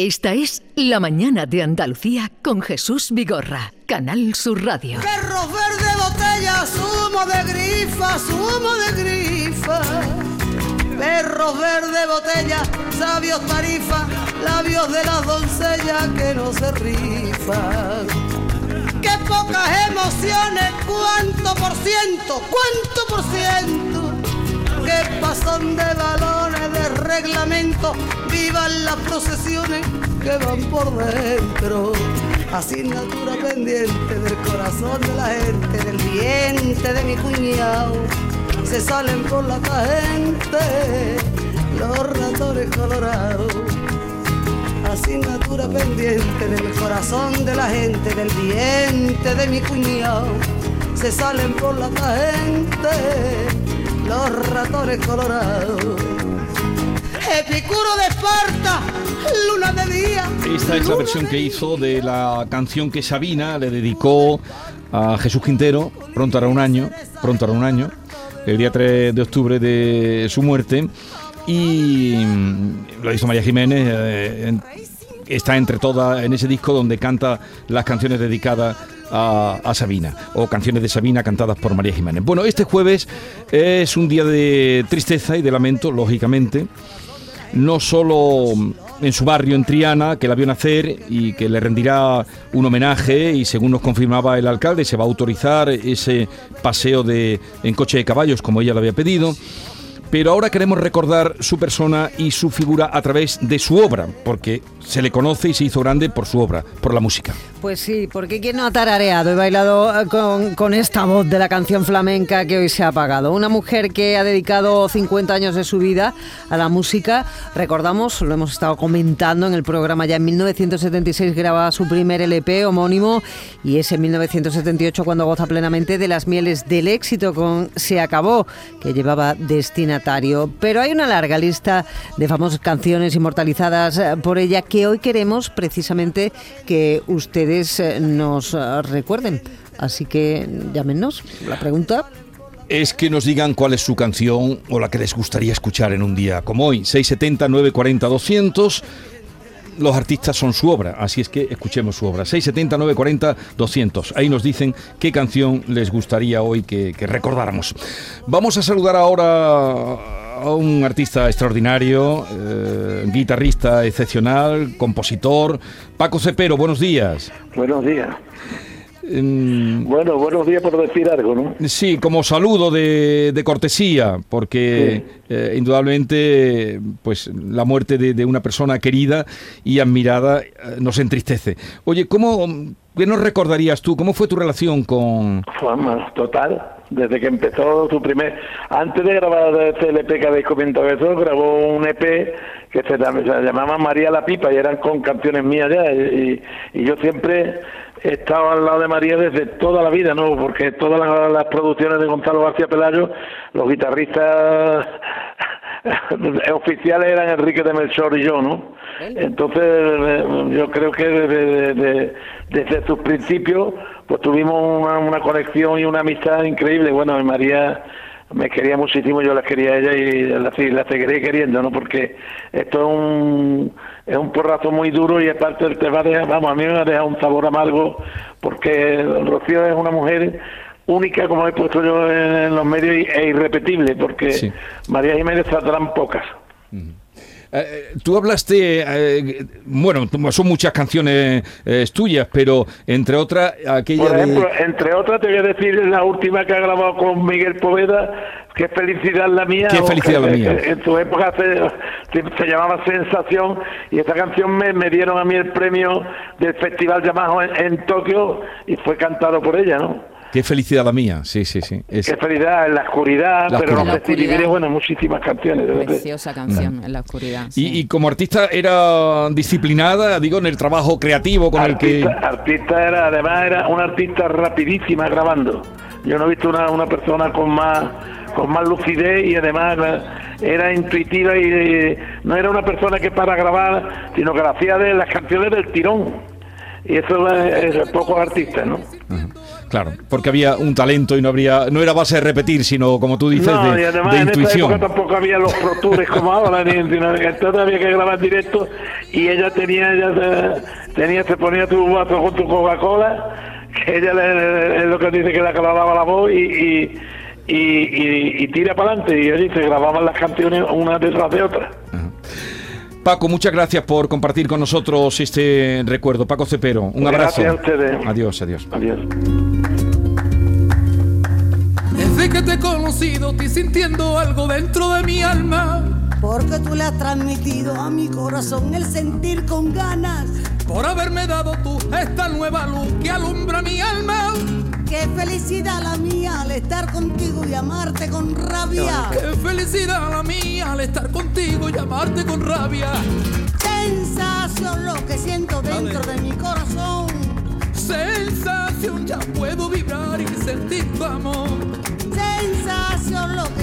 Esta es La Mañana de Andalucía con Jesús Vigorra, Canal Sur Radio. Perros verde botella, zumo de grifa, zumo de grifa. Perros verde botella, sabios tarifa, labios de las doncellas que no se rifan. Qué pocas emociones, cuánto por ciento, cuánto por ciento. Qué pasón de de reglamento, vivan las procesiones que van por dentro. Asignatura pendiente del corazón de la gente, del diente de mi cuñado. Se salen por la gente los ratones colorados. Asignatura pendiente del corazón de la gente, del diente de mi cuñado. Se salen por la gente los ratones colorados. Epicuro de Esparta, luna de día. Esta es la versión que hizo de la canción que Sabina le dedicó a Jesús Quintero, pronto hará un año, pronto hará un año, el día 3 de octubre de su muerte. Y mm, lo hizo María Jiménez, eh, en- está entre todas en ese disco donde canta las canciones dedicadas a, a Sabina o canciones de Sabina cantadas por María Jiménez. Bueno, este jueves es un día de tristeza y de lamento, lógicamente no solo en su barrio, en Triana, que la vio nacer y que le rendirá un homenaje y según nos confirmaba el alcalde, se va a autorizar ese paseo de, en coche de caballos como ella lo había pedido. Pero ahora queremos recordar su persona y su figura a través de su obra, porque se le conoce y se hizo grande por su obra, por la música. Pues sí, porque ¿quién no ha tarareado y bailado eh, con, esta voz de la canción flamenca que hoy se ha apagado? Una mujer que ha dedicado 50 años de su vida a la música. Recordamos, lo hemos estado comentando en el programa, ya en 1976 graba su primer LP homónimo y es en 1978 cuando goza plenamente de las mieles del éxito con Se acabó, que llevaba Pero hay una larga lista de famosas canciones inmortalizadas eh, por ella que hoy queremos precisamente que ustedes eh, nos eh, recuerden. Así que llámenos. La pregunta es que nos digan cuál es su canción o la que les gustaría escuchar en un día como hoy. 670 940 200 los artistas son su obra, así es que escuchemos su obra. 670 940 200. Ahí nos dicen qué canción les gustaría hoy que, recordáramos. Vamos a saludar ahora a un artista extraordinario, eh, guitarrista excepcional, compositor, Paco Cepero, buenos días. Buenos días. Bueno, buenos días por decir algo, ¿no? Sí, como saludo de, de cortesía, porque eh, indudablemente pues la muerte de, de una persona querida y admirada eh, nos entristece. Oye, ¿cómo, ¿qué nos recordarías tú? ¿Cómo fue tu relación con...? Fama total. Desde que empezó su primer... Antes de grabar este LP que habéis comentado eso, grabó un EP que se, se llamaba María la Pipa y eran con canciones mías ya. Y, yo siempre he estado al lado de María desde toda la vida, ¿no? Porque todas las producciones de Gonzalo García Pelayo, los guitarristas oficiales eran Enrique de Melchor y yo, ¿no? Entonces, eh, yo creo que desde, desde- desde sus principios, pues tuvimos una, una conexión y una amistad increíble. Bueno, María me quería muchísimo, yo la quería a ella y la, la seguiré queriendo, ¿no? Porque esto es un, es un porrazo muy duro y aparte te va a dejar, vamos, a mí me va a dejar un sabor amargo porque Rocío es una mujer única, como he puesto yo en los medios, e irrepetible, porque Sí. María Jiménez saldrán pocas. Eh, tú hablaste, eh, bueno, son muchas canciones eh, tuyas, pero entre otras aquella Por de... ejemplo, entre otras te voy a decir la última que ha grabado con Miguel Poveda, qué felicidad la mía. Qué felicidad la mía. En su época se, se llamaba Sensación y esta canción me, me dieron a mí el premio del Festival Yamaha en, en Tokio y fue cantado por ella, ¿no? Qué felicidad la mía, sí, sí, sí. Es- Qué felicidad en la oscuridad, La pero oscuridad. no sé si oscuridad. viviré, bueno, muchísimas canciones. Preciosa canción en la oscuridad. y, sí. y como artista era disciplinada, digo, en el trabajo creativo con el que... artista, artista era, además era una artista rapidísima grabando. Yo no he visto una, una persona con más con más lucidez y además era intuitiva y eh, no era una persona que para grabar, sino que la hacía de las canciones del tirón. Y eso es, es pocos artistas, ¿no? Claro, porque había un talento y no habría, no era base de repetir, sino como tú dices, no, de, y además de en esa intuición. época tampoco había los Pro Tours como ahora, ni, sino que entonces había que grabar directo y ella tenía, ella se, tenía, se ponía tu vaso con tu Coca-Cola, que ella le- le- es lo que dice que la grababa la voz y, y, y, y- y tira para adelante y allí se grababan las canciones una detrás de otra. Paco, muchas gracias por compartir con nosotros este recuerdo. Paco Cepero, un abrazo. Gracias a ustedes. Adiós, adiós. Adiós. Desde que te he conocido, estoy sintiendo algo dentro de mi alma. Porque tú le has transmitido a mi corazón el sentir con ganas. Por haberme dado tú esta nueva luz que alumbra mi alma. Qué felicidad la mía al estar contigo y amarte con rabia. Qué felicidad la mía al estar contigo y amarte con rabia. Sensación lo que siento dentro de mi corazón. Sensación, ya puedo vibrar y sentir tu amor.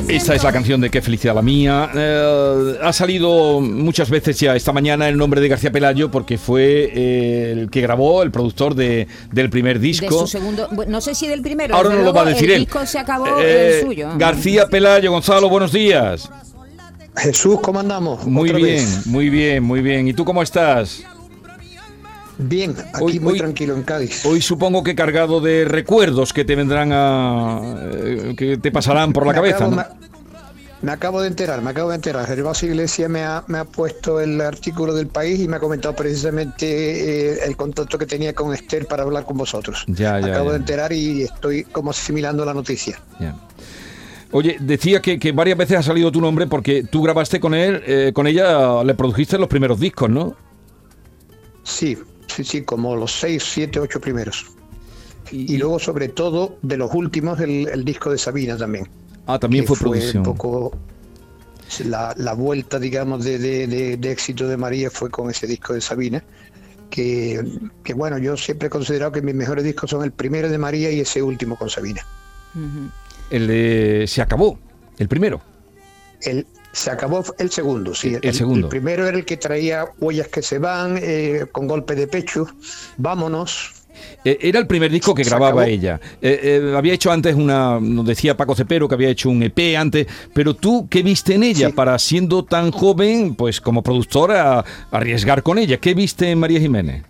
Esta es la canción de Qué felicidad la mía. Eh, ha salido muchas veces ya esta mañana el nombre de García Pelayo porque fue eh, el que grabó, el productor de, del primer De disco. su segundo, bueno, no sé si del primero. Ahora no lo va a decir el él. disco se acabó Eh, el suyo. García Pelayo, Gonzalo, buenos días. Jesús, ¿cómo andamos? Muy bien, vez. muy bien, muy bien. ¿Y tú cómo estás? Bien, aquí Hoy- muy hoy- tranquilo en Cádiz. Hoy supongo que cargado de recuerdos que te vendrán a. eh, que te pasarán por la Me cabeza, acabo- ¿no? me, me acabo de enterar, me acabo de enterar. Gervasio Iglesias me ha, me ha puesto el artículo del país y me ha comentado precisamente eh, el contacto que tenía con Esther para hablar con vosotros. Ya, ya, acabo ya. de enterar y estoy como asimilando la noticia. Ya. Oye, decía que, que varias veces ha salido tu nombre porque tú grabaste con él, eh, con ella, le produjiste los primeros discos, ¿no? Sí, sí, sí, como los seis, siete, ocho primeros. Y, Y luego, sobre todo, de los últimos, el, el disco de Sabina también. ah, también fue producción. un poco la, la vuelta, digamos, de, de- de- de éxito de María fue con ese disco de Sabina. Que, que, bueno, yo siempre he considerado que mis mejores discos son el primero de María y ese último con Sabina. El de Se acabó, el primero. El, se acabó el segundo, sí. El segundo. El primero era el que traía huellas que se van, eh, con golpe de pecho, vámonos. Eh, Era el primer disco que grababa ella. Eh, eh, había hecho antes una, nos decía Paco Cepero que había hecho un EP antes, pero tú, ¿qué viste en ella Sí. para siendo tan joven, pues como productora, arriesgar con ella? ¿Qué viste en María Jiménez?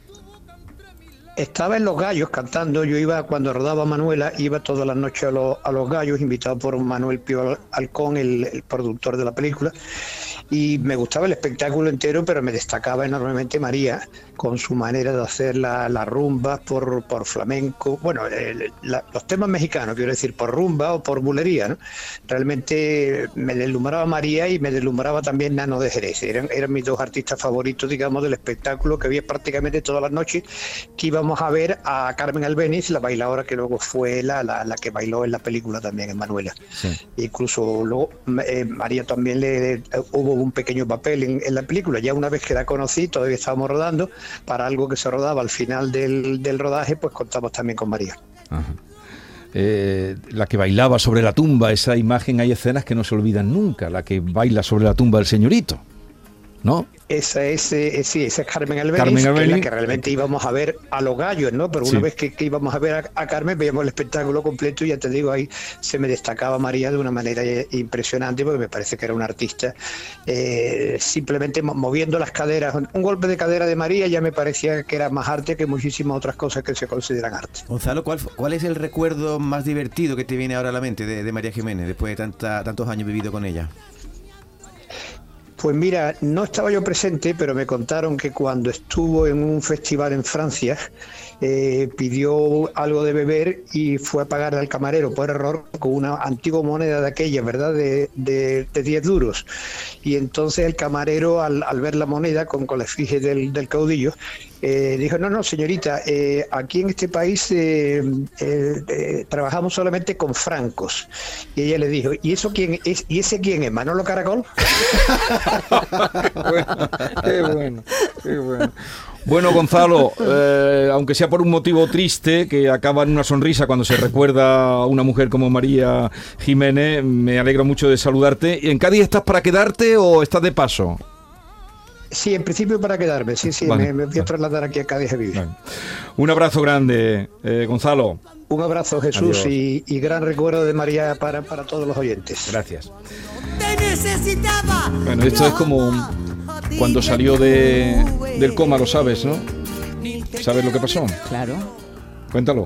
Estaba en Los Gallos cantando, yo iba cuando rodaba Manuela, iba todas las noches a, los- a Los Gallos, invitado por Manuel Pío Alcón, el, el productor de la película, y me gustaba el espectáculo entero, pero me destacaba enormemente María, con su manera de hacer la- las rumbas por, por flamenco, bueno, el- la- los temas mexicanos, quiero decir, por rumba o por bulería, ¿no? Realmente me deslumbraba María y me deslumbraba también Nano de Jerez, eran, eran mis dos artistas favoritos, digamos, del espectáculo que había prácticamente todas las noches, que íbamos a ver a Carmen Albeniz, la bailadora que luego fue la, la, la que bailó en la película también, en Manuela. Incluso luego eh, María también le eh, hubo un pequeño papel en, en la película. Ya una vez que la conocí, todavía estábamos rodando, para algo que se rodaba al final del, del rodaje, pues contamos también con María. Ajá. Eh, la que bailaba sobre la tumba, esa imagen, hay escenas que no se olvidan nunca, la que baila sobre la tumba del señorito, ¿no? Esa es, eh, sí, esa es Carmen Albeniz, Carmen que es la que realmente íbamos a ver a los gallos, ¿no? Pero Sí. una vez que, que íbamos a ver a, a Carmen, veíamos el espectáculo completo y ya te digo, ahí se me destacaba María de una manera impresionante porque me parece que era una artista eh, simplemente mo- moviendo las caderas. Un golpe de cadera de María ya me parecía que era más arte que muchísimas otras cosas que se consideran arte. Gonzalo, ¿cuál, ¿cuál es el recuerdo más divertido que te viene ahora a la mente de, de María Jiménez después de tanta, tantos años vivido con ella? Pues mira, no estaba yo presente, pero me contaron que cuando estuvo en un festival en Francia, eh, pidió algo de beber y fue a pagar al camarero por error con una antigua moneda de aquella, ¿verdad? De, de, de 10 duros. Y entonces el camarero, al, al ver la moneda con, con la efigie del, del caudillo, eh, dijo, no, no, señorita, eh, aquí en este país eh, eh, eh, trabajamos solamente con francos. Y ella le dijo, ¿y eso quién es? ¿Y ese quién es? ¿Manolo Caracol? qué bueno, qué bueno. Bueno, Gonzalo, eh, aunque sea por un motivo triste que acaba en una sonrisa cuando se recuerda a una mujer como María Jiménez, me alegro mucho de saludarte. ¿Y ¿En Cádiz estás para quedarte o estás de paso? Sí, en principio para quedarme, sí, sí, Vale, me, me voy a trasladar aquí a Cádiz a vivir. Vale. Un abrazo grande, eh, Gonzalo. Un abrazo Jesús y, y gran recuerdo de María para, para todos los oyentes. Gracias. Te necesitaba. Bueno, esto es como cuando salió de, del coma, lo sabes, ¿no? ¿Sabes lo que pasó? Claro. Cuéntalo.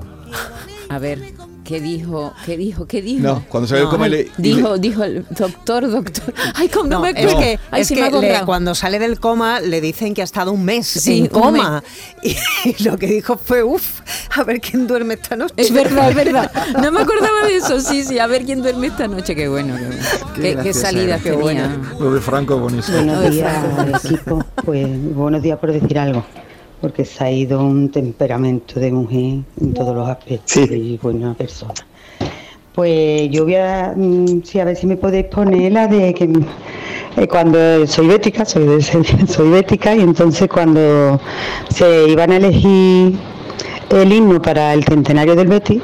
A ver, ¿qué dijo? ¿Qué dijo? ¿Qué dijo? No, cuando salió del No. le- Dijo, le- dijo el doctor, doctor. Ay, como no, No, me es acuerdo. que, Ay, es que me le- borrado. cuando sale del coma le dicen que ha estado un mes Sí, en coma. Y, lo que dijo fue, uff, a ver quién duerme esta noche. Es verdad, es verdad. No me acordaba de eso. Sí, sí. A ver quién duerme esta noche. Qué bueno. Qué, bueno. Qué- qué, graciosa salida qué tenía. Lo de Franco es buenísimo. Buenos días, equipo. Pues buenos días por decir algo, porque se ha ido un temperamento de mujer en todos los aspectos Sí. y buena persona. Pues yo voy a, mm, sí, a ver si me podéis poner la de que mm, eh, cuando soy bética, soy, de, soy bética y entonces cuando se iban a elegir el himno para el centenario del Betis,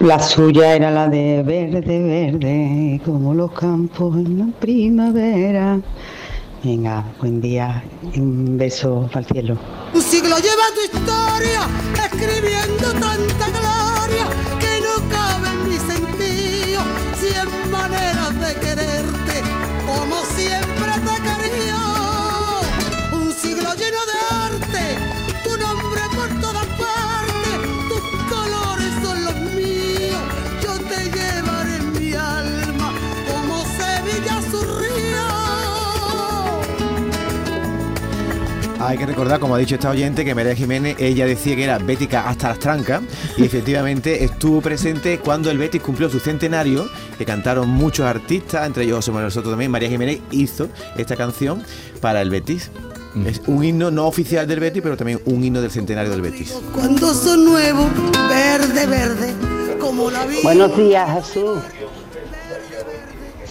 la suya era la de verde, verde, como los campos en la primavera. Venga, buen día un beso al cielo. Un siglo lleva tu historia, escribiendo tanta gloria Hay que recordar, como ha dicho esta oyente, que María Jiménez, ella decía que era bética hasta las trancas y efectivamente estuvo presente cuando el Betis cumplió su centenario, que cantaron muchos artistas, entre ellos José Manuel Soto también. María Jiménez hizo esta canción para el Betis. Es un himno no oficial del Betis, pero también un himno del centenario del Betis. Cuando son nuevos, verde, verde, como la vida. Buenos días, Jesús.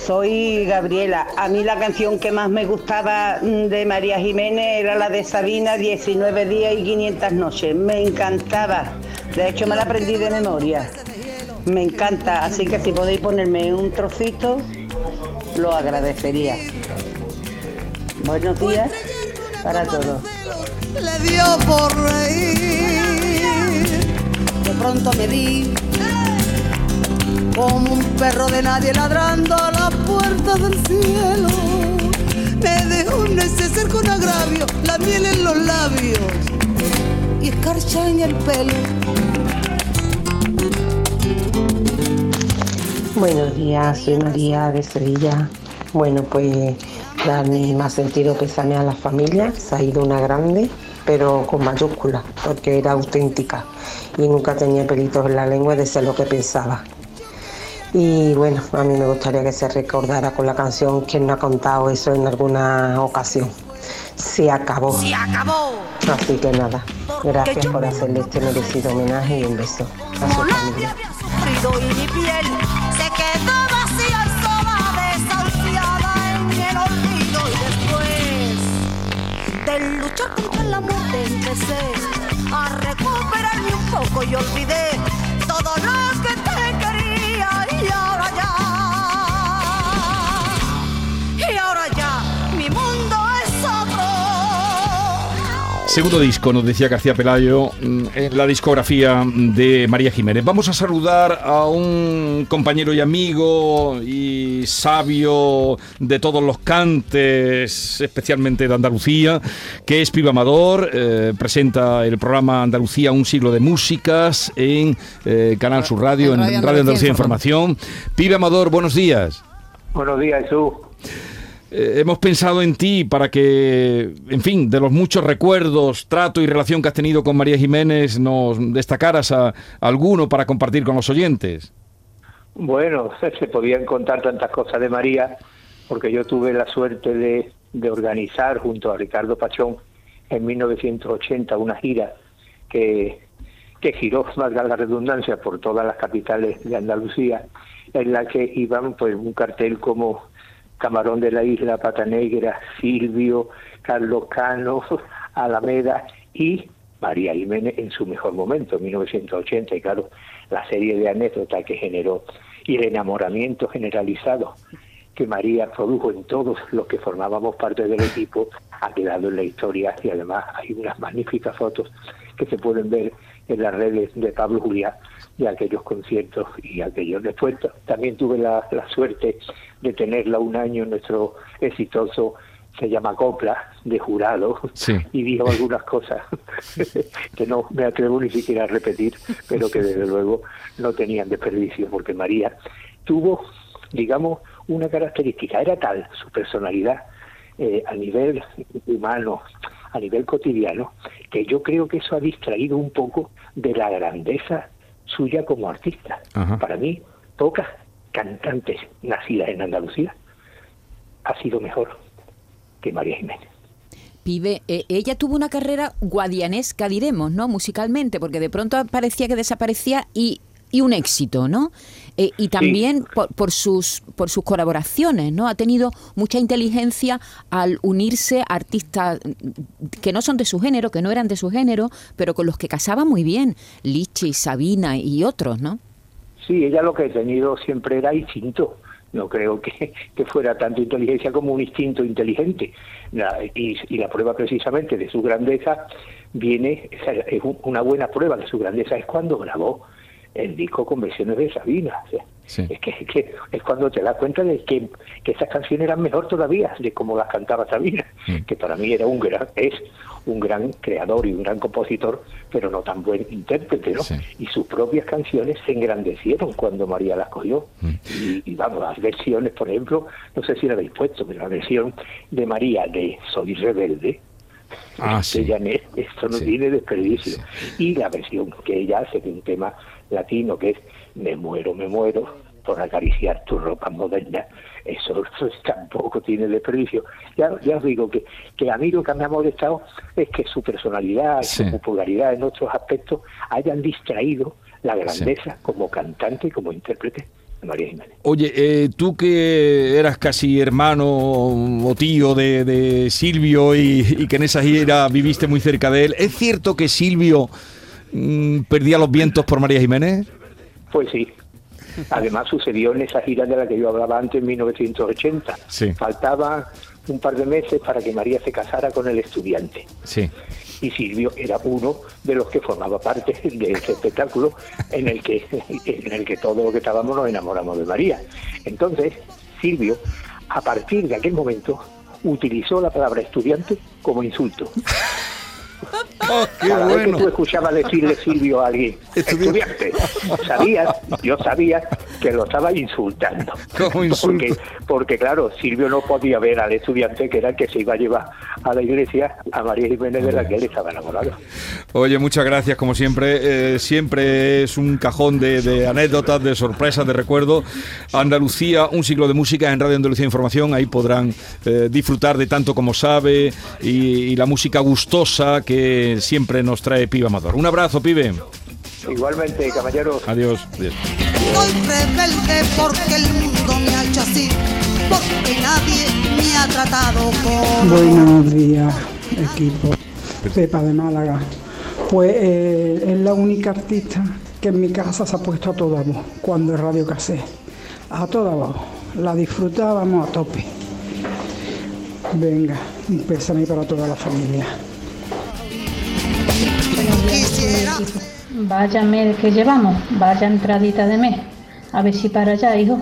Soy Gabriela. A mí la canción que más me gustaba mm, de María Jiménez era la de Sabina, 19 días y 500 noches. Me encantaba. De hecho, me la aprendí de memoria. Me encanta. Así que si podéis ponerme un trocito, lo agradecería. Buenos días para todos. Le dio por reír. De pronto me como un perro de nadie ladrando a la puerta del cielo. Me dejó neceser con agravio, la miel en los labios y escarcha en el pelo. Buenos días, soy María de Sevilla. Bueno, pues dar mi más sentido pésame a la familia. Se ha ido una grande, pero con mayúsculas, porque era auténtica y nunca tenía pelitos en la lengua de ser lo que pensaba. Y bueno, a mí me gustaría que se recordara con la canción quien no ha contado eso en alguna ocasión. Se acabó. ¡Se acabó! Así que nada, gracias por hacerle este merecido homenaje y un beso a su familia. el luchar contra la muerte empecé a recuperarme un poco y olvidé Segundo disco, nos decía García Pelayo, mm, en la discografía de María Jiménez. Vamos a saludar a un compañero y amigo y sabio de todos los cantes, especialmente de Andalucía, que es Piba Amador. eh, presenta el programa Andalucía, un siglo de músicas en eh, Canal Sur Radio, en Radio Andalucía Información. Piba Amador, buenos días. Buenos días, Jesús. Eh, hemos pensado en ti para que, en fin, de los muchos recuerdos, trato y relación que has tenido con María Jiménez, nos destacaras a, alguno para compartir con los oyentes. Bueno, se podían contar tantas cosas de María, porque yo tuve la suerte de, de organizar junto a Ricardo Pachón en 1980 una gira que, que giró, valga la redundancia, por todas las capitales de Andalucía, en la que iban pues un cartel como Camarón de la Isla, Pata Negra, Silvio, Carlos Cano, Alameda y María Jiménez en su mejor momento, 1980, y claro, la serie de anécdotas que generó y el enamoramiento generalizado que María produjo en todos los que formábamos parte del equipo ha quedado en la historia y además hay unas magníficas fotos que se pueden ver en las redes de Pablo Juliá de aquellos conciertos y aquellos después. También tuve la, la suerte de tenerla un año en nuestro exitoso se llama Copla, de jurado, y dijo algunas cosas que no me atrevo ni siquiera a repetir, pero que desde luego no tenían desperdicio, porque María tuvo, digamos, una característica, era tal su personalidad eh, a nivel humano, a nivel cotidiano, que yo creo que eso ha distraído un poco de la grandeza suya como artista. Para mí, pocas cantantes nacidas en Andalucía ha sido mejor que María Jiménez. Pibe, eh, ella tuvo una carrera guadianesca, diremos, ¿no? Musicalmente, porque de pronto parecía que desaparecía y, y un éxito, ¿no? Eh, y también por, sus, por sus colaboraciones, ¿no? Ha tenido mucha inteligencia al unirse a artistas que no son de su género, que no eran de su género, pero con los que casaba muy bien, Lichi, Sabina y otros, ¿no? Sí, ella lo que ha tenido siempre era instinto no creo que, fuera tanto inteligencia como un instinto inteligente. y, y, la prueba precisamente de su grandeza viene, es una buena prueba de su grandeza es cuando grabó el disco con versiones de Sabina. es, que, es, cuando te das cuenta de que, que esas canciones eran mejor todavía de como las cantaba Sabina, mm. que para mí era un gran, es un gran creador y un gran compositor, pero no tan buen intérprete, ¿no? Y sus propias canciones se engrandecieron cuando María las cogió. Mm. Y, vamos, las versiones, por ejemplo, no sé si la habéis puesto, pero la versión de María de Soy Rebelde, Ah, sí. esto no tiene desperdicio. Y la versión que ella hace de un tema latino que es Me muero, me muero por acariciar tu ropa moderna, eso, tampoco tiene desperdicio. Ya, ya os digo que, que a mí lo que me ha molestado es que su personalidad, su popularidad en otros aspectos hayan distraído la grandeza como cantante y como intérprete María Jiménez. Oye, eh, tú que eras casi hermano o tío de, Silvio y, que en esa gira viviste muy cerca de él, ¿es cierto que Silvio perdía los vientos por María Jiménez? Pues sí. Además sucedió en esa gira de la que yo hablaba antes en 1980. Sí. Faltaba un par de meses para que María se casara con el estudiante. Sí y Silvio era uno de los que formaba parte de ese espectáculo en el que en el que todos los que estábamos nos enamoramos de María. Entonces, Silvio, a partir de aquel momento, utilizó la palabra estudiante como insulto. Oh, qué bueno. que tú escuchabas decirle Silvio a alguien, estudiante, sabías, yo sabía que lo estaba insultando. Porque, porque, claro, Silvio no podía ver al estudiante que era el que se iba a llevar a la iglesia a María Jiménez de la que él estaba enamorado. Oye, muchas gracias, como siempre. Eh, siempre es un cajón de, anécdotas, de sorpresas, de recuerdos. Andalucía, un siglo de música en Radio Andalucía Información. Ahí podrán eh, disfrutar de tanto como sabe y, la música gustosa que siempre nos trae Pibe Amador. Un abrazo, Pibe. Igualmente, caballeros. Adiós. Soy rebelde porque el mundo me ha hecho así, porque nadie me ha tratado como... Buenos días, equipo. Pepa de Málaga. Pues eh, es la única artista que en mi casa se ha puesto a toda voz cuando es Radio Casé. A toda voz. La disfrutábamos a tope. Venga, un pésame para toda la familia. Vaya mes que llevamos, vaya entradita de mes. A ver si para allá, hijo.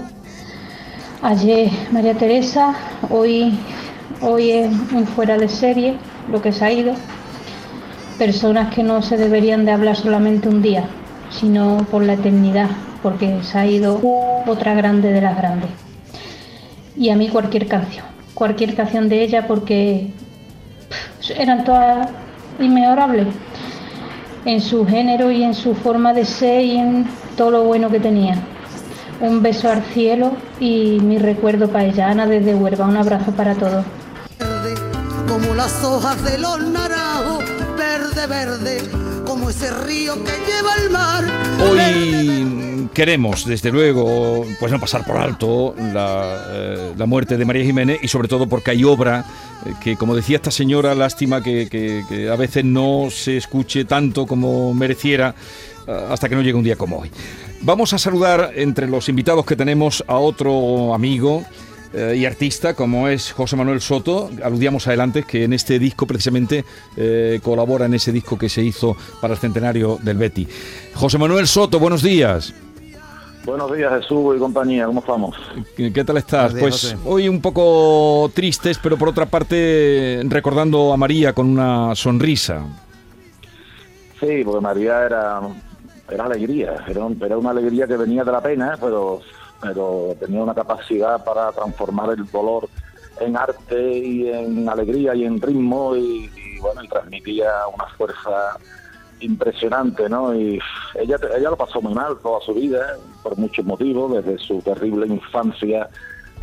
Ayer María Teresa, hoy, hoy es un fuera de serie lo que se ha ido. Personas que no se deberían de hablar solamente un día, sino por la eternidad, porque se ha ido otra grande de las grandes. Y a mí cualquier canción, cualquier canción de ella porque eran todas inmejorables en su género y en su forma de ser y en todo lo bueno que tenía. Un beso al cielo y mi recuerdo para ella, Ana desde Huerva. Un abrazo para todos. Como las hojas de los naranjos, verde, verde, como ese río que lleva el mar. Hoy queremos, desde luego, pues no pasar por alto la, eh, la muerte de María Jiménez y sobre todo porque hay obra que como decía esta señora, lástima que, a veces no se escuche tanto como mereciera eh, hasta que no llegue un día como hoy. Vamos a saludar entre los invitados que tenemos a otro amigo eh, y artista como es José Manuel Soto. Aludíamos adelante que en este disco precisamente eh, colabora en ese disco que se hizo para el centenario del Betty. José Manuel Soto, buenos días. Buenos días Jesús y compañía, ¿cómo estamos? ¿Qué qué tal estás? Días, Pues José. hoy un poco tristes, pero por otra parte recordando a María con una sonrisa. Sí, porque María era, era alegría, era, un- era una alegría que venía de la pena, pero, pero tenía una capacidad para transformar el dolor en arte y en alegría y en ritmo y, bueno, y transmitía una fuerza impresionante, ¿no? Y ella, ella lo pasó muy mal toda su vida, por muchos motivos, desde su terrible infancia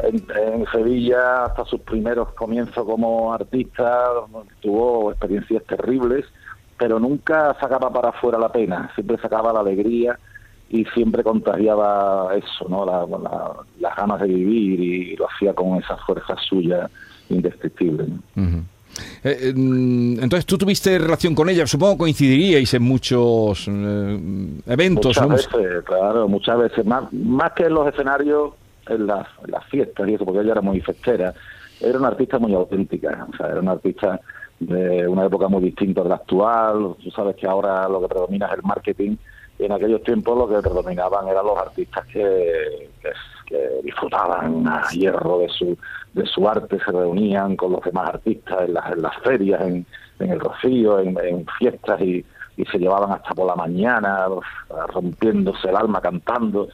en, en Sevilla hasta sus primeros comienzos como artista, tuvo experiencias terribles, pero nunca sacaba para afuera la pena, siempre sacaba la alegría y siempre contagiaba eso, ¿no? La- la- las ganas de vivir y lo hacía con esa fuerza suya indescriptible. Eh, eh, mm, entonces tú tuviste relación con ella, supongo coincidiríais en muchos eh, eventos. Muchas ¿no? veces, claro, muchas veces, más, más que en los escenarios, en las, en las fiestas y eso, porque ella era muy festera, era una artista muy auténtica, o sea, era una artista de una época muy distinta de la actual, tú sabes que ahora lo que predomina es el marketing, en aquellos tiempos lo que predominaban eran los artistas que, disfrutaban a hierro de su, de su arte, se reunían con los demás artistas en las, en las ferias, en, el Rocío, en, fiestas y, se llevaban hasta por la mañana rompiéndose el alma cantando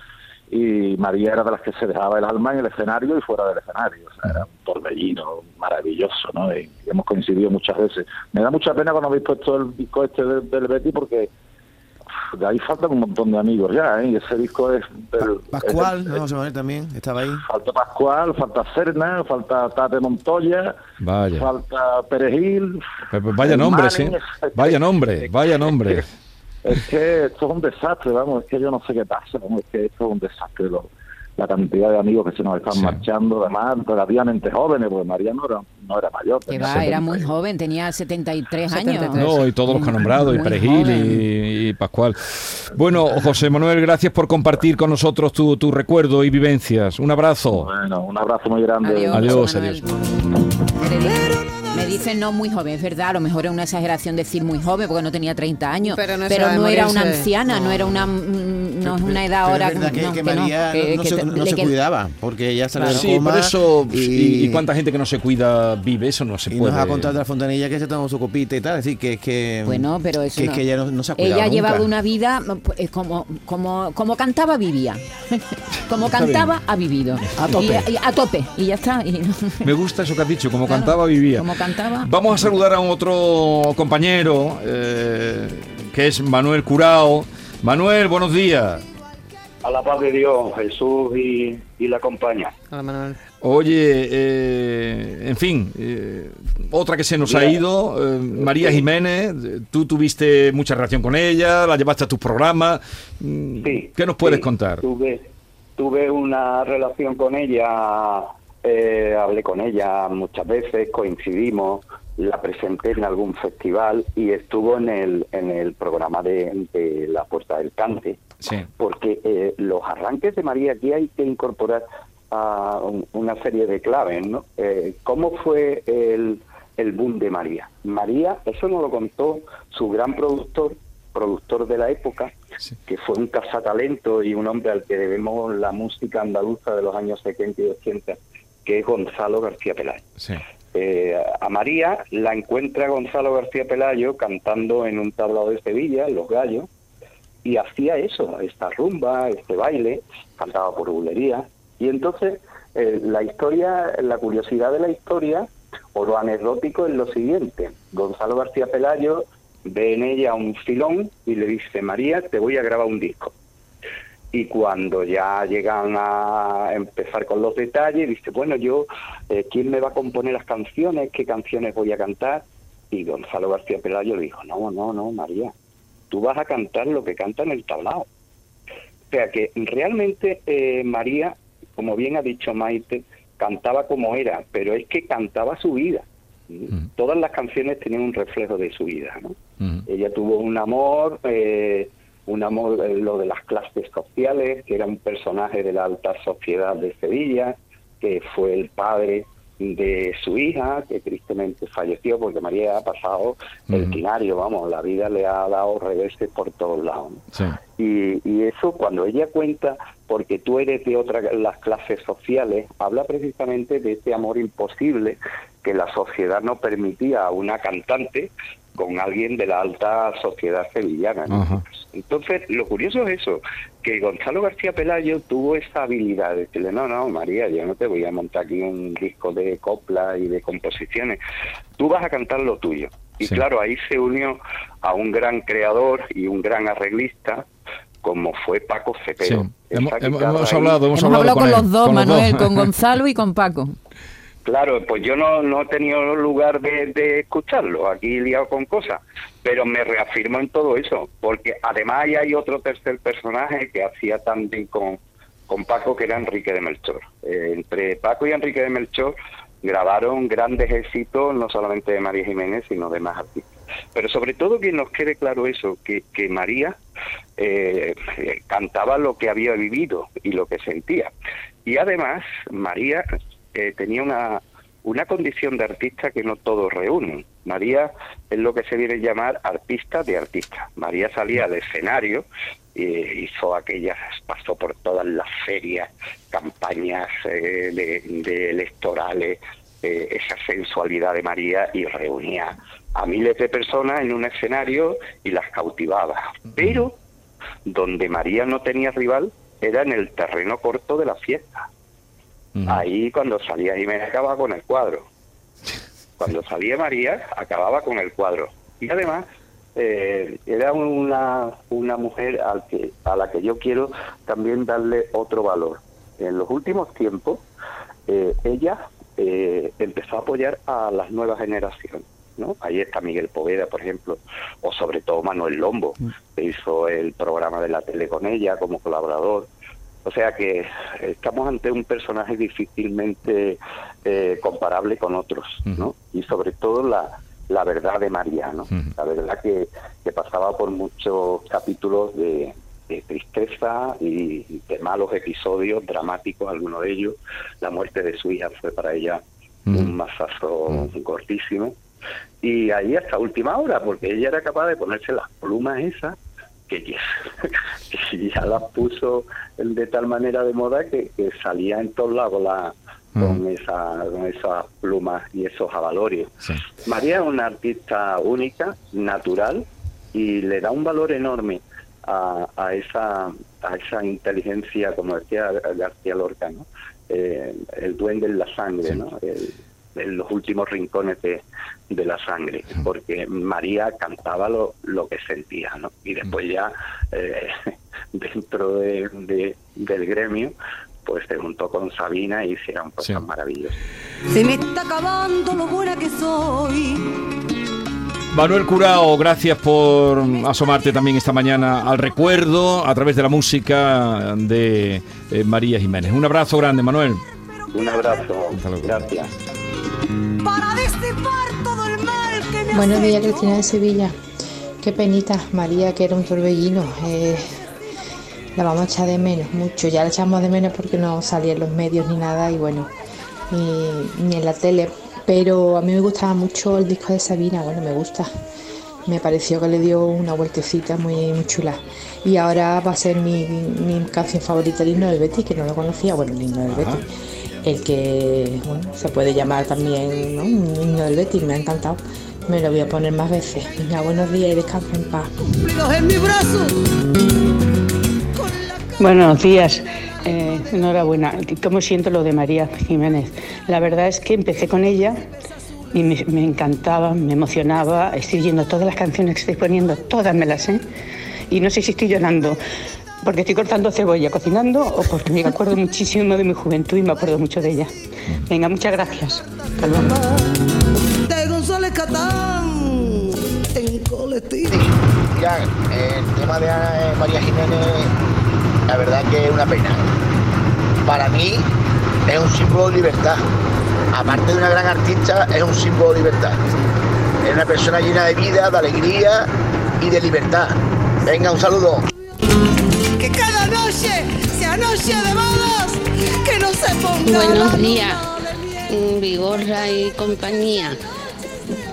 y María era de las que se dejaba el alma en el escenario y fuera del escenario, o sea, era un torbellino maravilloso, ¿no? Y hemos coincidido muchas veces. Me da mucha pena cuando habéis puesto el disco este del, del Betty porque de ahí faltan un montón de amigos ya, ¿eh? Y ese disco es del... Pascual, es- ¿no? José Manuel también estaba ahí. Falta Pascual, falta Serna, falta Tate Montoya, Vaya. falta Perejil. Pues- pues vaya nombre, sí. Vaya nombre, vaya nombre. Es que esto es un desastre, vamos, es que yo no sé qué pasa, vamos, es que esto es un desastre, lo- la cantidad de amigos que se nos están marchando, además relativamente jóvenes, porque María no era, no era mayor. Que va, era 70. muy joven, tenía 73 años. No, y todos los que han nombrado, y Muy Perejil joven. y, y Pascual. Bueno, José Manuel, gracias por compartir con nosotros tu, tu recuerdo y vivencias. Un abrazo. Bueno, un abrazo muy grande. Adiós, José adiós. Me dicen no muy joven, es verdad, a lo mejor es una exageración decir muy joven porque no tenía 30 años, Pero no pero se no era una anciana, no, era una mm, no es una edad ahora es que, no, que no, María que- no, no que se, no se cuidaba, porque ella salió Sí, del coma por eso. y, Y, y cuánta gente que no se cuida vive? Eso no se y puede. nos ha contado de la fontanilla que se tomó su copita y tal, así que es que Bueno, pero eso que, no. que ella no, no se ha cuidado Ella ha llevado una vida pues, como, como, como cantaba, vivía. como cantaba, ha vivido. A tope. Y, y a tope. Y ya está. Y- Me gusta eso que has dicho, como Claro, cantaba, vivía. Como cantaba. Vamos a saludar a otro compañero, eh, que es Manuel Curao. Manuel, buenos días. A la paz de Dios, Jesús y, y la compañía. Hola, Manuel. Oye, eh, en fin, eh, otra que se nos ha ido, eh, María Jiménez, tú tuviste mucha relación con ella, la llevaste a tus programas. Mm, ¿Qué nos puedes Sí, contar? Tuve, tuve una relación con ella, eh, hablé con ella muchas veces, coincidimos, la presenté en algún festival y estuvo en el, en el programa de, de La Puerta del Cante, Sí. porque eh, los arranques de María aquí hay que incorporar a un- una serie de claves, ¿no? Eh, ¿Cómo fue el, el boom de María? María, eso nos lo contó su gran productor, productor de la época, que fue un cazatalento y un hombre al que debemos la música andaluza de los años 70 y 80, que es Gonzalo García Pelayo. Sí. Eh, a María la encuentra Gonzalo García Pelayo cantando en un tablado de Sevilla, Los Gallos, y hacía eso, esta rumba, este baile, cantaba por bulería. Y entonces eh, la historia, la curiosidad de la historia, o lo anecdótico es lo siguiente. Gonzalo García Pelayo ve en ella un filón y le dice, María, te voy a grabar un disco. Y cuando ya llegan a empezar con los detalles, dice, bueno, yo, eh, ¿quién me va a componer las canciones? ¿Qué canciones voy a cantar? Y Gonzalo García Pelayo le dijo, no, no, no, María, tú vas a cantar lo que canta en el tablao. O sea que realmente eh, María, como bien ha dicho Maite, cantaba como era, pero es que cantaba su vida. Todas las canciones tenían un reflejo de su vida. ¿no? Ella tuvo un amor, eh, un amor, eh, lo de las clases sociales, que era un personaje de la alta sociedad de Sevilla, que fue el padre de su hija, que tristemente falleció porque María ha pasado el quinario, vamos, la vida le ha dado reveses por todos lados. Y, y, eso cuando ella cuenta, porque tú eres de otra las clases sociales, habla precisamente de ese amor imposible que la sociedad no permitía a una cantante con alguien de la alta sociedad sevillana. Entonces, lo curioso es eso, que Gonzalo García Pelayo tuvo esa habilidad de decirle, no, no, María, yo no te voy a montar aquí un disco de copla y de composiciones, tú vas a cantar lo tuyo. Y claro, ahí se unió a un gran creador y un gran arreglista, como fue Paco Cepero. Hemos, hablado, hemos, hablado, con, los dos, Manuel, con Gonzalo y con Paco. Claro, pues yo no, no he tenido lugar de, escucharlo, aquí liado con cosas, pero me reafirmo en todo eso, porque además hay otro tercer personaje que hacía también con, con Paco, que era Enrique de Melchor. Eh, entre Paco y Enrique de Melchor grabaron grandes éxitos, no solamente de María Jiménez, sino de más artistas. Pero sobre todo que nos quede claro eso, que, que María eh, cantaba lo que había vivido y lo que sentía. Y además, María tenía una, una condición de artista que no todos reúnen. María es lo que se viene a llamar artista de artista. María salía al escenario, e hizo aquellas, pasó por todas las ferias, campañas eh, de, electorales, eh, esa sensualidad de María y reunía a miles de personas en un escenario y las cautivaba. Pero donde María no tenía rival era en el terreno corto de la fiesta. Ahí cuando salía Jiménez acababa con el cuadro. Cuando salía María acababa con el cuadro. Y además eh, era una, una mujer al que, a la que yo quiero también darle otro valor. En los últimos tiempos eh, ella eh, empezó a apoyar a las nuevas generaciones. ¿no? Ahí está Miguel Poveda, por ejemplo, o sobre todo Manuel Lombo, que hizo el programa de la tele con ella como colaborador. O sea que estamos ante un personaje difícilmente eh, comparable con otros, ¿no? Y sobre todo la, la verdad de María, ¿no? La verdad que, que, pasaba por muchos capítulos de, tristeza y de malos episodios dramáticos, algunos de ellos. La muerte de su hija fue para ella un masazo cortísimo. Y ahí hasta última hora, porque ella era capaz de ponerse las plumas esas que ya, ya las puso de tal manera de moda que, salía en todos lados la, con, mm. esa, con esas plumas y esos avalorios. María es una artista única, natural, y le da un valor enorme a, a, esa, a esa inteligencia, como decía García Lorca, ¿no? Eh, el duende en la sangre, ¿no? En los últimos rincones de, de la sangre, porque María cantaba lo, lo que sentía, ¿no? Y después ya eh, dentro de, del gremio, pues se juntó con Sabina y hicieron cosas maravillosas. Se me está acabando lo buena que soy. Manuel Curao, gracias por asomarte también esta mañana al recuerdo a través de la música de eh, María Jiménez. Un abrazo grande, Manuel. Un abrazo. Gracias. Para todo el mal que me Buenos días, Cristina de Sevilla. Qué penita, María, que era un torbellino. Eh, la vamos a echar de menos, mucho. Ya la echamos de menos porque no salía en los medios ni nada y bueno, ni, en la tele. Pero a mí me gustaba mucho el disco de Sabina, bueno, me gusta. Me pareció que le dio una vueltecita muy, muy chula. Y ahora va a ser mi, mi canción favorita, el himno del Betty, que no lo conocía, bueno, el himno del Betty el que bueno, se puede llamar también ¿no? un niño del Betis, me ha encantado. Me lo voy a poner más veces. Venga, buenos días y descansa en paz. Buenos días. Eh, enhorabuena. ¿Cómo siento lo de María Jiménez? La verdad es que empecé con ella y me, encantaba, me emocionaba. Estoy oyendo todas las canciones que estoy poniendo, todas me las sé. Y no sé si estoy llorando porque estoy cortando cebolla, cocinando o porque me acuerdo muchísimo de mi juventud y me acuerdo mucho de ella. Venga, muchas gracias. Hasta luego. De González Catán, en colectivo. Ya, el tema de María Jiménez, la verdad que es una pena. Para mí es un símbolo de libertad. Aparte de una gran artista, es un símbolo de libertad. Es una persona llena de vida, de alegría y de libertad. Venga, un saludo que cada noche se día, noche de bodas, que no se ponga la Buenos días, Vigorra y compañía.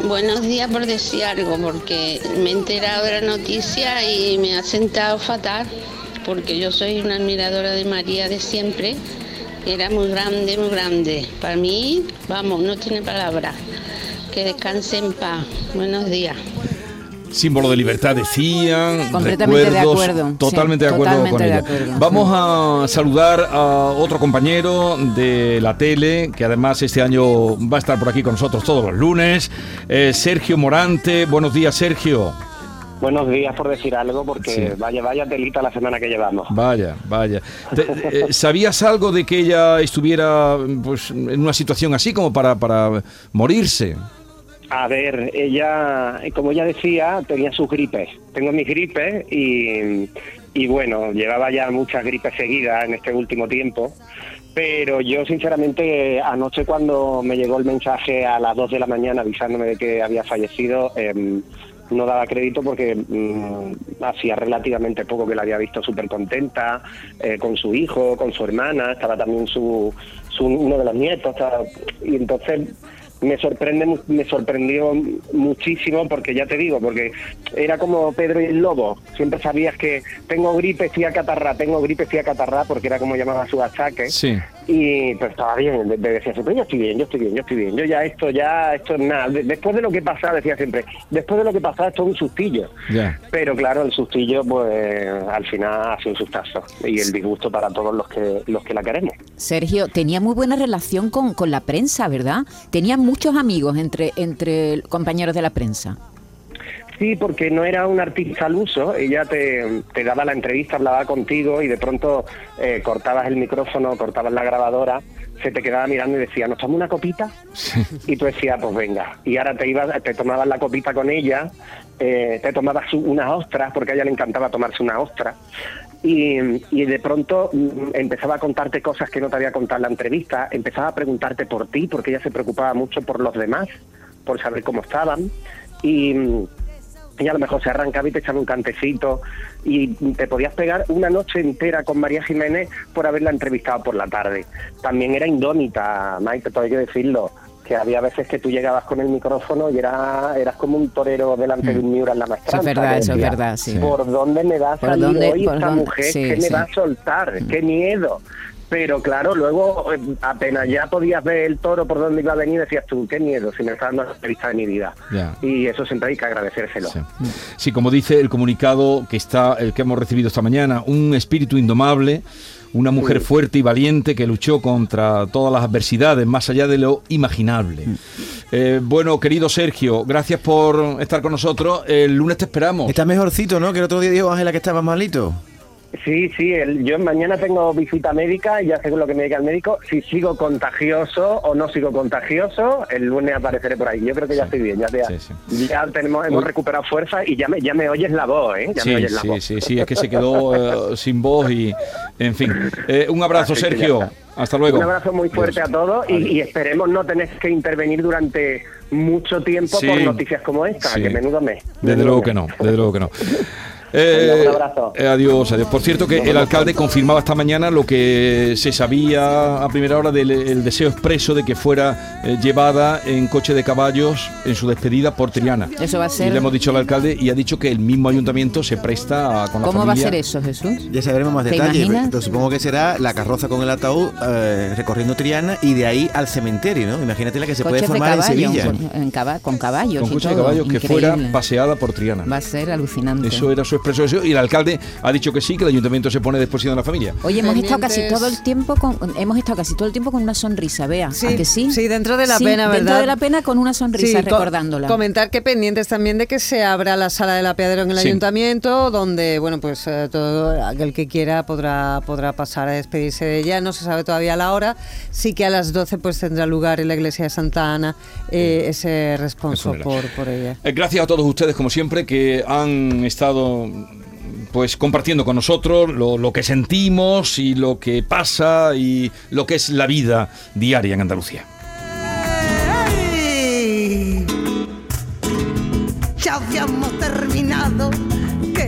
Buenos días por decir algo, porque me he enterado de la noticia y me ha sentado fatal, porque yo soy una admiradora de María de siempre. Era muy grande, muy grande. Para mí, vamos, no tiene palabras. Que descanse en paz. Buenos días. Símbolo de libertad, decían. Completamente de recuerdos, acuerdo, sí, Totalmente de acuerdo totalmente con de ella. acuerdo, Vamos a saludar a otro compañero de la tele, que además este año va a estar por aquí con nosotros todos los lunes. eh, Sergio Morante. Buenos días, Sergio. Buenos días por decir algo, porque Sí. vaya, vaya telita la semana que llevamos. Vaya, vaya. Te- eh, ¿Sabías algo de que ella estuviera pues, en una situación así como para, para morirse? A ver, ella, como ella decía, tenía sus gripes. Tengo mis gripes y, y bueno, llevaba ya muchas gripes seguidas en este último tiempo. Pero yo, sinceramente, anoche cuando me llegó el mensaje a las 2 de la mañana avisándome de que había fallecido, em, no daba crédito porque mm, hacía relativamente poco que la había visto súper contenta, eh, con su hijo, con su hermana, estaba también su, su uno de los nietos, y entonces me sorprende me sorprendió muchísimo porque ya te digo porque era como Pedro y el lobo siempre sabías que tengo gripe estoy acatarrá tengo gripe estoy acatarrá porque era como llamaba su achaque Sí. Y pues estaba bien de- de- decía siempre yo estoy bien yo estoy bien yo estoy bien yo ya esto ya esto es nada De- después de lo que pasaba decía siempre después de lo que pasaba esto es un sustillo pero claro, el sustillo, pues al final ha sido un sustazo. Y el disgusto para todos los que los que la queremos. Sergio, tenía muy buena relación con, con la prensa, ¿verdad? Tenía muchos amigos entre, entre compañeros de la prensa. Sí, porque no era un artista al uso. Ella te, te daba la entrevista, hablaba contigo y de pronto eh, cortabas el micrófono, cortabas la grabadora, se te quedaba mirando y decía, ¿nos tomamos una copita? Y tú decías, pues venga. Y ahora te ibas, te tomabas la copita con ella, eh, te tomabas unas ostras, porque a ella le encantaba tomarse una ostra. Y, y de pronto mm, empezaba a contarte cosas que no te había contado en la entrevista, empezaba a preguntarte por ti, porque ella se preocupaba mucho por los demás, por saber cómo estaban. Y, y a lo mejor se arrancaba y te echaba un cantecito y te podías pegar una noche entera con María Jiménez por haberla entrevistado por la tarde. También era indómita, Maite, todo hay que decirlo, que había veces que tú llegabas con el micrófono y era, eras como un torero delante de un Miura en la maestranza. Eso es verdad, eso es verdad, sí. ¿Por dónde me va a ¿Por salir dónde- hoy esta dónde? mujer? Sí, ¿Qué me va a soltar? ¡Qué miedo! Pero claro, luego eh, apenas ya podías ver el toro por dónde iba a venir, decías tú, qué miedo, si me está dando la entrevista de mi vida. Ya. Y eso siempre hay que agradecérselo. Sí, como dice el comunicado que está, el que hemos recibido esta mañana, un espíritu indomable, una mujer fuerte y valiente que luchó contra todas las adversidades, más allá de lo imaginable. Eh, bueno, querido Sergio, gracias por estar con nosotros. El lunes te esperamos. Está mejorcito, ¿no? Que el otro día dijo Ángela que estaba malito. Sí, sí, el- yo mañana tengo visita médica y ya según lo que me diga el médico, si sigo contagioso o no sigo contagioso, el lunes apareceré por ahí. Yo creo que ya estoy bien, ya, te- ya tenemos, hemos recuperado fuerza y ya me, ya me oyes la voz, ¿eh? Ya me Sí, oyes la sí, voz. sí, sí, es que se quedó eh, sin voz y, en fin. Eh, un abrazo, Así Sergio. Hasta luego. Un abrazo muy fuerte a todos y, y esperemos no tener que intervenir durante mucho tiempo Sí. por noticias como esta, Sí. que menudo mes. Desde luego que no, desde luego que no. Eh, un abrazo. eh, adiós, adiós. Por cierto que el alcalde confirmaba esta mañana lo que se sabía a primera hora del el deseo expreso de que fuera eh, llevada en coche de caballos en su despedida por Triana. Eso va a Y ser... le hemos dicho al alcalde y ha dicho que el mismo ayuntamiento se presta a- con la ¿Cómo va a familia. ser eso, Jesús? Ya sabremos más ¿Te detalles, supongo que será la carroza con el ataúd eh, recorriendo Triana y de ahí al cementerio, ¿no? Imagínate la que se puede Coches formar en caballo, Sevilla. con, en caba- con caballos Con y coche de caballos que increíble. fuera paseada por Triana. Va a ser alucinante. Eso era su expreso deseo y el alcalde ha dicho que sí, que el ayuntamiento se pone después de la familia. Oye, hemos estado casi todo el tiempo con hemos estado casi todo el tiempo con una sonrisa, vea, Sí, ¿a que sí? sí, dentro de la Sí, pena, Dentro ¿verdad? de la pena con una sonrisa Sí, co- recordándola. Comentar que pendientes también de que se abra la sala de la Piedra en el Sí. ayuntamiento, donde, bueno, pues eh, todo aquel que quiera podrá, podrá pasar a despedirse de ella. No se sabe todavía la hora. Sí que a las 12 pues tendrá lugar en la iglesia de Santa Ana eh, ese responso por ella. Eh, Gracias a todos ustedes, como siempre, que han estado pues compartiendo con nosotros lo, que sentimos y lo que pasa y lo que es la vida diaria en Andalucía. Ya habíamos terminado.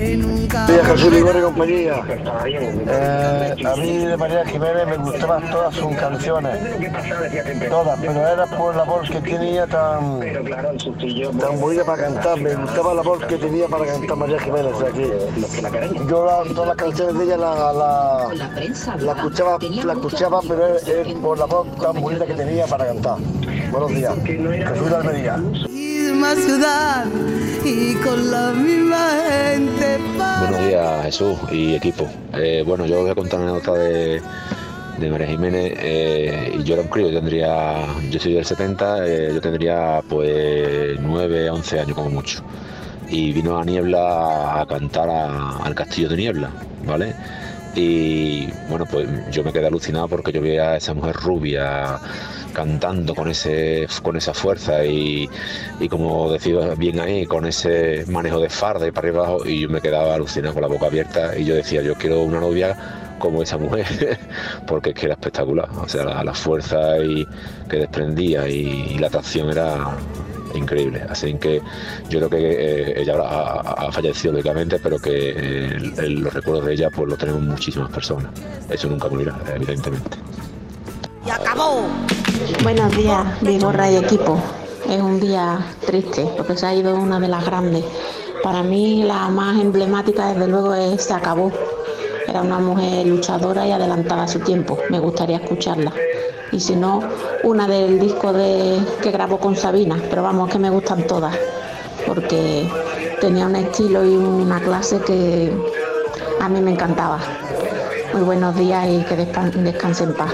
Soy Jesús y compañía. Eh, a mí de María Jiménez me gustaban todas sus canciones, todas, pero era por la voz que tenía tan, tan bonita para cantar. Me gustaba la voz que tenía para cantar María Jiménez. O sea que yo la- todas las canciones de ella la, la, la escuchaba, la escuchaba, pero es, es por la voz tan bonita que tenía para cantar. Buenos días. Jesús de Almería. Ciudad y con la misma gente. Buenos días, Jesús y equipo. Eh, bueno, yo voy a contar una nota de, de María Jiménez. eh, yo era un crío, yo tendría, yo soy del 70, eh, yo tendría pues 9, 11 años como mucho. Y vino a Niebla a cantar al Castillo de Niebla, ¿vale? Y bueno, pues yo me quedé alucinado porque yo veía a esa mujer rubia cantando con ese con esa fuerza y, y como decía bien ahí, con ese manejo de farda y para arriba y yo me quedaba alucinado con la boca abierta y yo decía, yo quiero una novia como esa mujer, porque es que era espectacular, o sea, la, fuerza y, que desprendía y, la atracción era increíble. Así que yo creo que eh, ella ha, ha fallecido lógicamente, pero que eh, los recuerdos de ella pues los tenemos muchísimas personas. Eso nunca morirá, evidentemente. Acabó. Buenos días, Vigorra y equipo. Es un día triste porque se ha ido una de las grandes. Para mí la más emblemática desde luego es Se acabó. Era una mujer luchadora y adelantada a su tiempo. Me gustaría escucharla. Y si no, una del disco de, que grabó con Sabina. Pero vamos, que me gustan todas. Porque tenía un estilo y una clase que a mí me encantaba. Muy buenos días y que descan- descanse en paz.